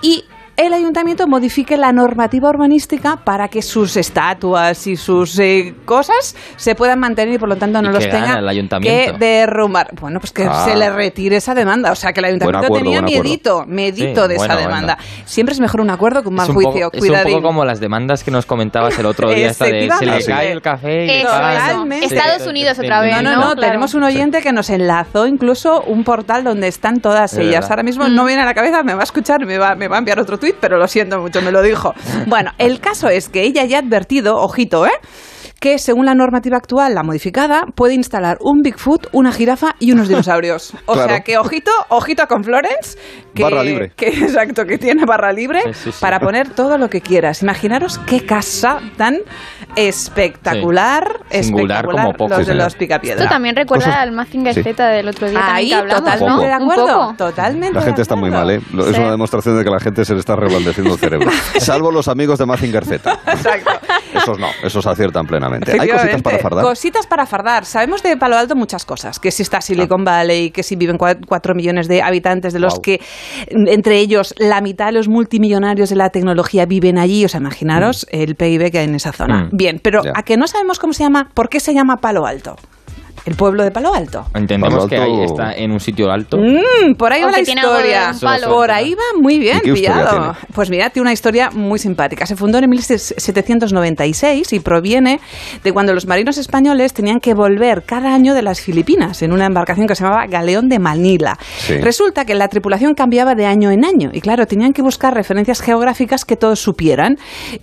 y el ayuntamiento modifique la normativa urbanística para que sus estatuas y sus eh, cosas se puedan mantener y por lo tanto no ¿Y los tenga el que derrumbar. Bueno, pues que Ah. se le retire esa demanda. O sea, que el ayuntamiento acuerdo, tenía miedito, miedito Sí, de esa demanda. bueno. Siempre es mejor un acuerdo que un mal es un juicio. poco, es un poco como las demandas que nos comentabas el otro día, esta de se le cae el café y Eso, eso. Estados Unidos otra vez, No, no, ¿no? no, Claro. tenemos un oyente que nos enlazó incluso un portal donde están todas ellas. Ahora mismo no viene a la cabeza, me va a escuchar, me va, me va a enviar otro pero lo siento mucho, me lo dijo. Bueno, el caso es que ella ya ha advertido, ojito, ¿eh? Que según la normativa actual, la modificada, puede instalar un Bigfoot, una jirafa y unos dinosaurios. <laughs> O Claro. sea que ojito, ojito con Florence, que, Barra libre. <laughs> que- exacto, que tiene barra libre Sí, sí, sí. para poner todo lo que quieras. Imaginaros qué casa tan espectacular, Sí. Singular espectacular como poco. los Sí, de señor. los picapiedras. Esto también recuerda Cosas- al Mazinger Sí. Z del otro día Ahí, hablamos, totalmente de ¿no? Un acuerdo. Totalmente. La de gente está muy mal. ¿eh? Es una demostración de que la gente se le está reblandeciendo el cerebro. <laughs> Salvo los amigos de Mazinger Z. Exacto. Esos no, esos aciertan plenamente. Hay cositas para fardar. Cositas para fardar. Sabemos de Palo Alto muchas cosas. Que si está Silicon Valley, que si viven cua- cuatro millones de habitantes, de los que mm, entre ellos la mitad de los multimillonarios de la tecnología viven allí. O sea, imaginaros el PIB que hay en esa zona. Mm. Bien, pero. ¿a que no sabemos cómo se llama? ¿Por qué se llama Palo Alto? El pueblo de Palo Alto. Entendemos Palo que ahí está en un sitio alto. Mm, por ahí O va la historia. Por ahí va muy bien ¿Y qué historia pillado. Pues mira, tiene una historia muy simpática. Se fundó en 1796 y proviene de cuando los marinos españoles tenían que volver cada año de las Filipinas en una embarcación que se llamaba Galeón de Manila. Sí. Resulta que la tripulación cambiaba de año en año y claro, tenían que buscar referencias geográficas que todos supieran.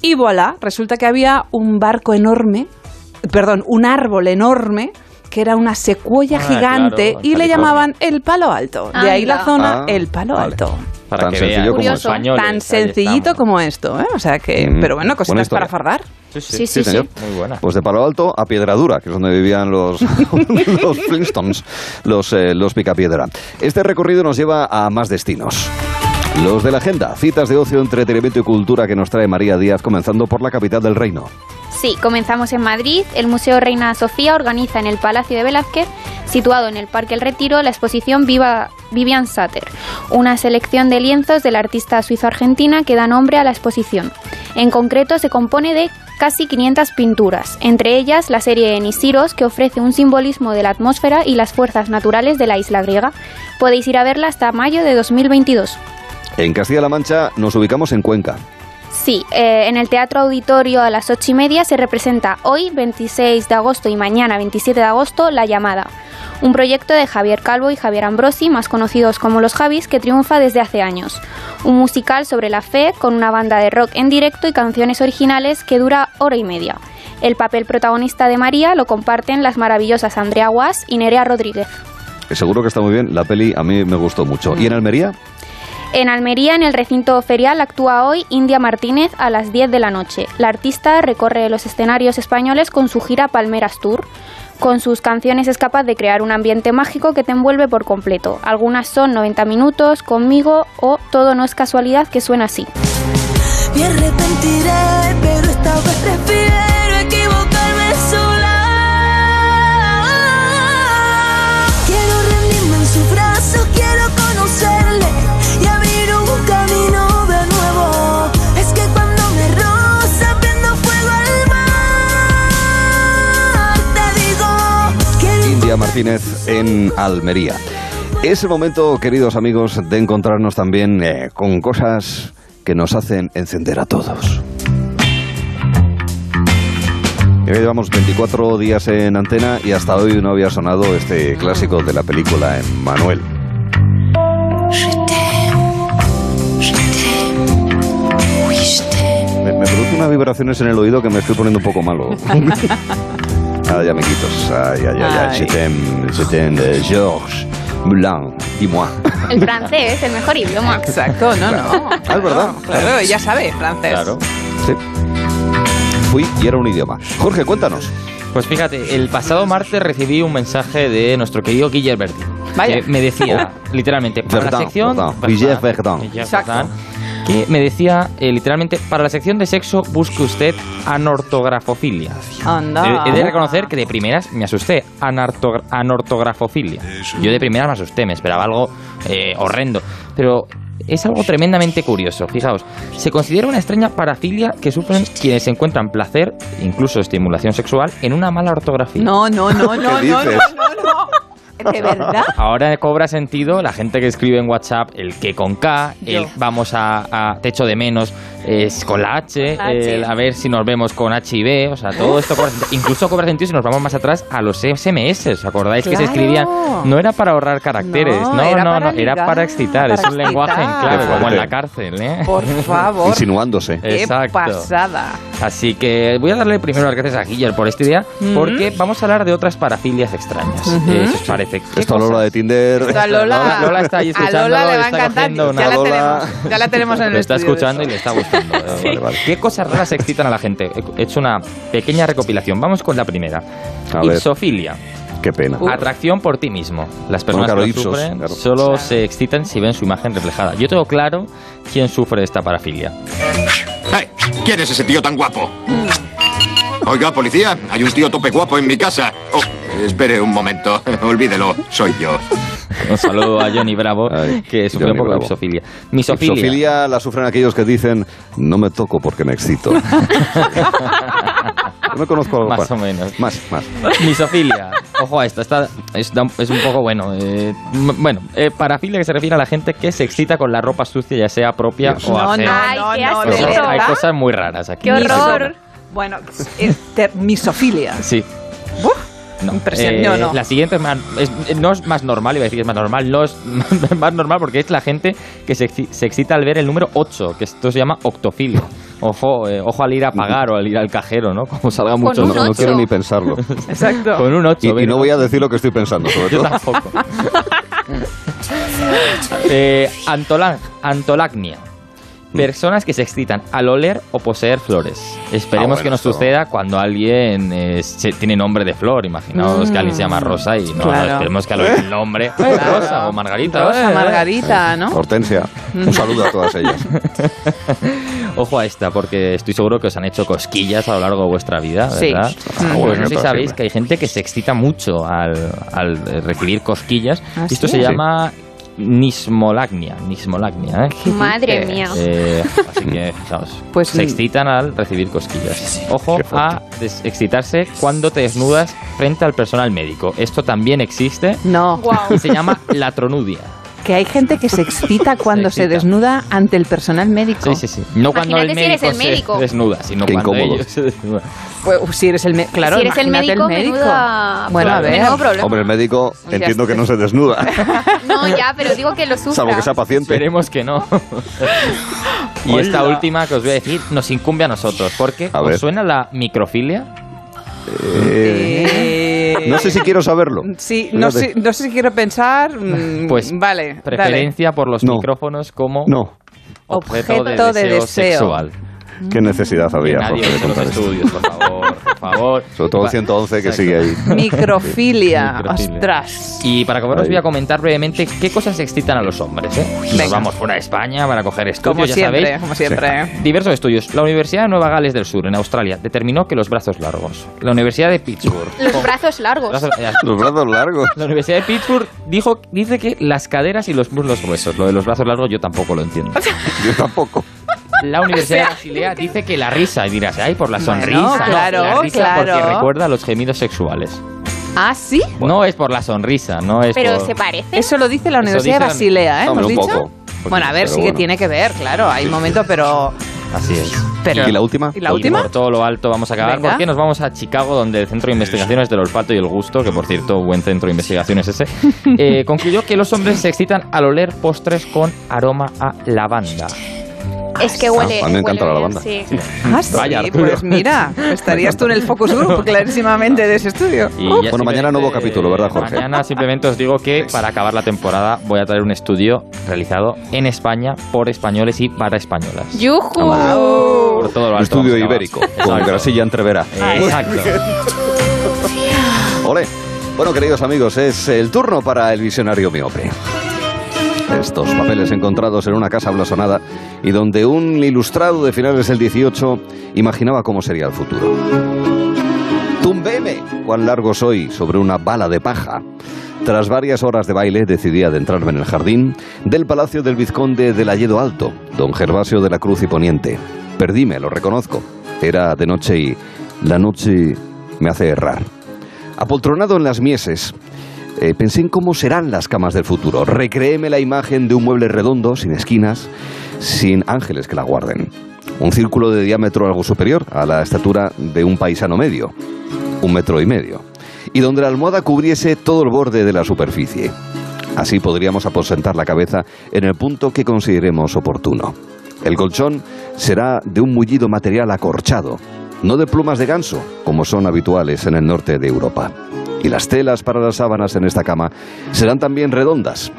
Y voilà, resulta que había un barco enorme, perdón, un árbol enorme que era una secuoya Ah, gigante claro, y le llamaban el Palo Alto. De ahí la zona Ah, el Palo vale. Alto. Para Tan que sencillo como españoles, Tan sencillito como esto, ¿eh? O sea que, Mm, pero bueno, cositas para fardar. Sí, sí, Sí, sí, sí. señor. Muy buena. Pues de Palo Alto a Piedradura, que es donde vivían los, <laughs> <laughs> los Flintstones, los, eh, los Picapiedra. Este recorrido nos lleva a más destinos. Los de la agenda, citas de ocio, entretenimiento y cultura que nos trae María Díaz, comenzando por la capital del reino. Sí, comenzamos en Madrid. El Museo Reina Sofía organiza en el Palacio de Velázquez, situado en el Parque El Retiro, la exposición Vivian Satter, una selección de lienzos de la artista suizo-argentina que da nombre a la exposición. En concreto, se compone de casi 500 pinturas, entre ellas la serie Enisiros, que ofrece un simbolismo de la atmósfera y las fuerzas naturales de la isla griega. Podéis ir a verla hasta mayo de 2022. En Castilla-La Mancha nos ubicamos en Cuenca. Sí, eh, en el Teatro Auditorio a las ocho y media se representa hoy, 26 de agosto, y mañana, 27 de agosto, La Llamada. Un proyecto de Javier Calvo y Javier Ambrosi, más conocidos como los Javis, que triunfa desde hace años. Un musical sobre la fe con una banda de rock en directo y canciones originales que dura hora y media. El papel protagonista de María lo comparten las maravillosas Andrea Guas y Nerea Rodríguez. Seguro que está muy bien, la peli a mí me gustó mucho. ¿Y en Almería? En Almería, en el recinto ferial, actúa hoy India Martínez a las 10 de la noche. La artista recorre los escenarios españoles con su gira Palmeras Tour. Con sus canciones es capaz de crear un ambiente mágico que te envuelve por completo. Algunas son 90 minutos, conmigo o Todo no es casualidad que suena así. Esta Martínez en Almería. Es el momento, queridos amigos, de encontrarnos también eh, con cosas que nos hacen encender a todos. Llevamos 24 días en antena y hasta hoy no había sonado este clásico de la película en Manuel. Me, me produce unas vibraciones en el oído que me estoy poniendo un poco malo. <laughs> Ay, amiguitos. Ay, ay, ay, ay. Je t'aime, je t'aime de Georges Blanc. Dis-moi. El francés, el mejor idioma. Exacto, no, no. Ah, es verdad. Claro, ella sabe francés. Claro. Sí. Fui y era un idioma. Jorge, cuéntanos. Pues fíjate, el pasado martes recibí un mensaje de nuestro querido Guillermo Verdi. Vaya. Que me decía, literalmente, para Verdun, la sección. Verdun. Verdun, Guillermo Verdun. Que me decía, eh, literalmente, para la sección de sexo busque usted anortografofilia. Anda. He, he de reconocer que de primeras me asusté. Anarto- anortografofilia. Yo de primeras me asusté, me esperaba algo eh, horrendo. Pero es algo tremendamente curioso. Fijaos, se considera una extraña parafilia que sufren quienes se encuentran placer, incluso estimulación sexual, en una mala ortografía. No, no, no, no, <laughs> ¿Qué no, no, no, no. <laughs> ¿De verdad? Ahora cobra sentido la gente que escribe en WhatsApp el que con K, el Yo. vamos a, a te echo de menos, es con la H, H. el a ver si nos vemos con H y B, o sea, todo esto cobra <laughs> sentido. Incluso cobra sentido si nos vamos más atrás a los SMS, ¿os acordáis que se Claro. escribían? No era para ahorrar caracteres, No, no, era no, para no, era para excitar, para es un lenguaje en excitar. clave, Qué como en la cárcel, ¿eh? Por <laughs> favor. Insinuándose. Qué Exacto. pasada. Así que voy a darle primero las gracias a Guiller por este día, Ujú. porque vamos a hablar de otras parafilias extrañas. Ujú. Eh, si os parece. ¿Qué Esto a Lola de Tinder. A Lola, Lola- está ahí a escuchándolo, Lola le va a encantar. Ya la, tenemos, ya la tenemos en el Lo está estudio escuchando y eso. le está gustando. Eh, <laughs> vale, vale. ¿Qué cosas raras excitan a la gente? He hecho una pequeña recopilación. Vamos con la primera. Ipsofilia. Qué pena. Atracción por ti mismo. Las personas claro, que lo ipsos, sufren claro. solo se excitan si ven su imagen reflejada. Yo tengo claro quién sufre esta parafilia. Hey, ¿Quién es ese tío tan guapo? Oiga, policía, hay un tío tope guapo en mi casa. Oh, espere un momento, <laughs> olvídelo, soy yo. Un saludo a Johnny Bravo, <laughs> que sufrió Johnny un poco de ipsofilia. Misofilia. Misofilia la sufren aquellos que dicen no me toco porque me excito. <laughs> Yo me conozco algo Más o menos. Más, más. Misofilia. Ojo a esta, esta es, da- es un poco bueno. eh, bueno, eh, parafilia que se refiere a la gente que se excita con la ropa sucia, ya sea propia o No, ajena. Ay, qué no, asco. O sea, ¿de hay verdad? cosas muy raras aquí. Qué horror. Bueno, misofilia. Sí. No. Impresión- Eh, no, no. La siguiente es más- es- no es más normal, iba a decir que es más normal, no es <laughs> más normal porque es la gente que se, exci- se excita al ver el número 8, que esto se llama octofilia. Ojo, eh, ojo al ir a pagar o al ir al cajero, ¿no? Como salga mucho. No, quiero ni pensarlo. Exacto. Con un 8. Y, y no voy a decir lo que estoy pensando, sobre Yo todo. tampoco. <laughs> eh, antola- antolagnia. Personas que se excitan al oler o poseer flores. Esperemos Ah, bueno, que no esto- suceda cuando alguien eh, se- tiene nombre de flor. Imaginaos que alguien se llama Rosa y no, Claro. esperemos que al oír el nombre. <laughs> "Ay, Rosa o Margarita. Rosa, eh, eh". Margarita, ¿no? Hortensia, un saludo a todas ellas. <laughs> Ojo a esta, porque estoy seguro que os han hecho cosquillas a lo largo de vuestra vida, Sí. ¿verdad? Mm. Pues no sé si Siempre. sabéis que hay gente que se excita mucho al, al eh, recibir cosquillas. ¿Ah, esto sí? se llama nismolagnia. Nismolagnia, ¿eh? Madre mía. Eh, así que, <laughs> fijaos, Pues, se mm. excitan al recibir cosquillas. Ojo a excitarse cuando te desnudas frente al personal médico. Esto también existe No, y se llama <laughs> latronudia. Que hay gente que se excita <laughs> cuando se, excita. desnuda ante el personal médico. Sí, sí, sí. No cuando el si médico el médico. se desnuda, sino Qué cuando incómodo. ellos se desnudan. Pues, si eres el médico, claro, si eres el médico, menuda... Bueno, a ver. problema. Hombre, el médico Ya entiendo que no se desnuda, <laughs> No, ya, pero digo que lo sufra. salvo que sea paciente. Esperemos que no. <laughs> y esta última que os voy a decir nos incumbe a nosotros. Porque A ¿os ver. suena la microfilia? Eh, no sé si quiero saberlo. Sí, no sé, no sé si quiero pensar. mm, Pues vale, Preferencia por los No. micrófonos como No, objeto, Objeto de de deseo, deseo. sexual. <laughs> qué necesidad había, nadie Jorge, de use los contar esto. estudios, por favor, por favor. <laughs> Sobre todo el Va- 111 que Exacto. sigue ahí. <laughs> Microfilia. Ostras. Y para acabar os voy a comentar brevemente qué cosas excitan a los hombres. ¿eh? Nos Venga. vamos fuera de España para coger estudios, Como ya siempre, sabéis. como siempre. Diversos estudios. La Universidad de Nueva Gales del Sur, en Australia, determinó que los brazos largos. La Universidad de Pittsburgh. Los brazos largos. Brazos- Los brazos largos. La Universidad de Pittsburgh dijo, dice que las caderas y los muslos gruesos. Lo de los brazos largos yo tampoco lo entiendo. Yo tampoco. La Universidad de <laughs> Basilea dice que la risa, y dirás, ay, por la Bueno, sonrisa. No, claro, la risa claro. porque recuerda los gemidos sexuales. Ah, sí. No es por la sonrisa, no es Pero por... se parece. Eso lo dice la Universidad dice Basilea, ¿eh? ¿Hemos dicho? poco. Bueno, a ver, sí que bueno. tiene que ver, claro. Hay momentos, pero. Así es. pero ¿Y la última? ¿Y la Y última? por todo lo alto vamos a acabar Venga. porque nos vamos a Chicago donde el Centro de Investigaciones del Olfato y el Gusto, que por cierto, buen centro de investigaciones ese, <laughs> eh, concluyó que los hombres se excitan al oler postres con aroma a lavanda. Es que huele. a mí me encanta huele la lavanda. Sí. Ah, sí, Vaya, Arturo. pues mira, estarías tú en el focus group <laughs> clarísimamente de ese estudio. <laughs> Y Uh, Bueno, mañana nuevo capítulo, ¿verdad, Jorge? Mañana simplemente os digo que para acabar la temporada voy a traer un estudio realizado en España por españoles y para españolas. ¡Yujú! Por todo lo Un alto estudio ibérico, con Exacto. grasilla entrevera. Exacto. Ole. Bueno, queridos amigos, es el turno para el visionario miope. Estos papeles encontrados en una casa blasonada y donde un ilustrado de finales del 18 imaginaba cómo sería el futuro. Tumbeme, cuán largo soy sobre una bala de paja. Tras varias horas de baile decidí adentrarme en el jardín del palacio del vizconde del Alledo Alto, don Gervasio de la Cruz y Poniente. Perdíme, lo reconozco. Era de noche y la noche me hace errar. Apoltronado en las mieses, eh, pensé en cómo serán las camas del futuro. Recréeme la imagen de un mueble redondo, sin esquinas, sin ángeles que la guarden. Un círculo de diámetro algo superior a la estatura de un paisano medio, un metro y medio, y donde la almohada cubriese todo el borde de la superficie. Así podríamos aposentar la cabeza en el punto que consideremos oportuno. El colchón será de un mullido material acorchado, no de plumas de ganso, como son habituales en el norte de Europa. Y las telas para las sábanas en esta cama serán también redondas.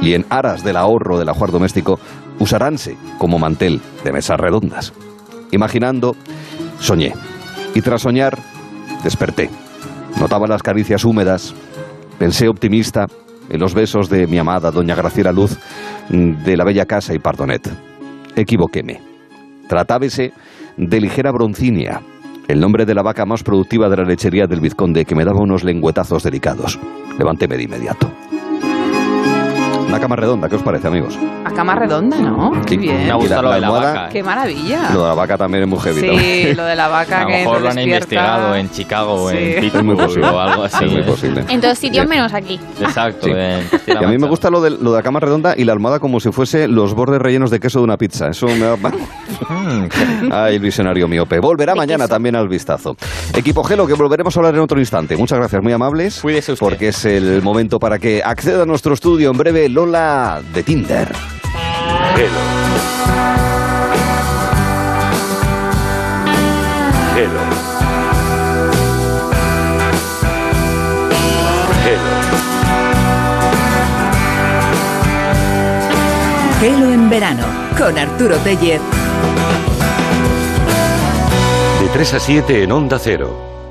Y en aras del ahorro del ajuar doméstico, usaránse como mantel de mesas redondas. Imaginando, soñé. Y tras soñar, desperté. Notaba las caricias húmedas, pensé optimista en los besos de mi amada doña Graciela Luz mm, de la bella casa y Pardonet. Equivoquéme. Tratábase de ligera broncinia, el nombre de la vaca más productiva de la lechería del Vizconde, que me daba unos lengüetazos delicados. Levánteme de inmediato. Una cama redonda, ¿qué os parece, amigos? A cama redonda, ¿no? Qué bien. Me ha gustado lo de la almohada- vaca, ¿eh? Qué maravilla. Lo de la vaca también es muy heavy. Sí, también. lo de la vaca A lo que mejor lo han despierta. investigado en Chicago en Es muy Pittsburgh posible. o algo así. Es muy ¿eh? posible. En todos sitios menos aquí. Exacto. Y a mí me gusta lo de, lo de la cama redonda y la almohada como si fuese los bordes rellenos de queso de una pizza. Eso me da... <laughs> Ay, el visionario miope. Volverá mañana también al vistazo. Equipo Gelo, que volveremos a hablar en otro instante. Muchas gracias, muy amables. Cuídese usted. Porque es el momento para que acceda a nuestro estudio en breve Lola de Tinder. Gelo en verano con Arturo Tellez. De 3 a 7 en Onda Cero.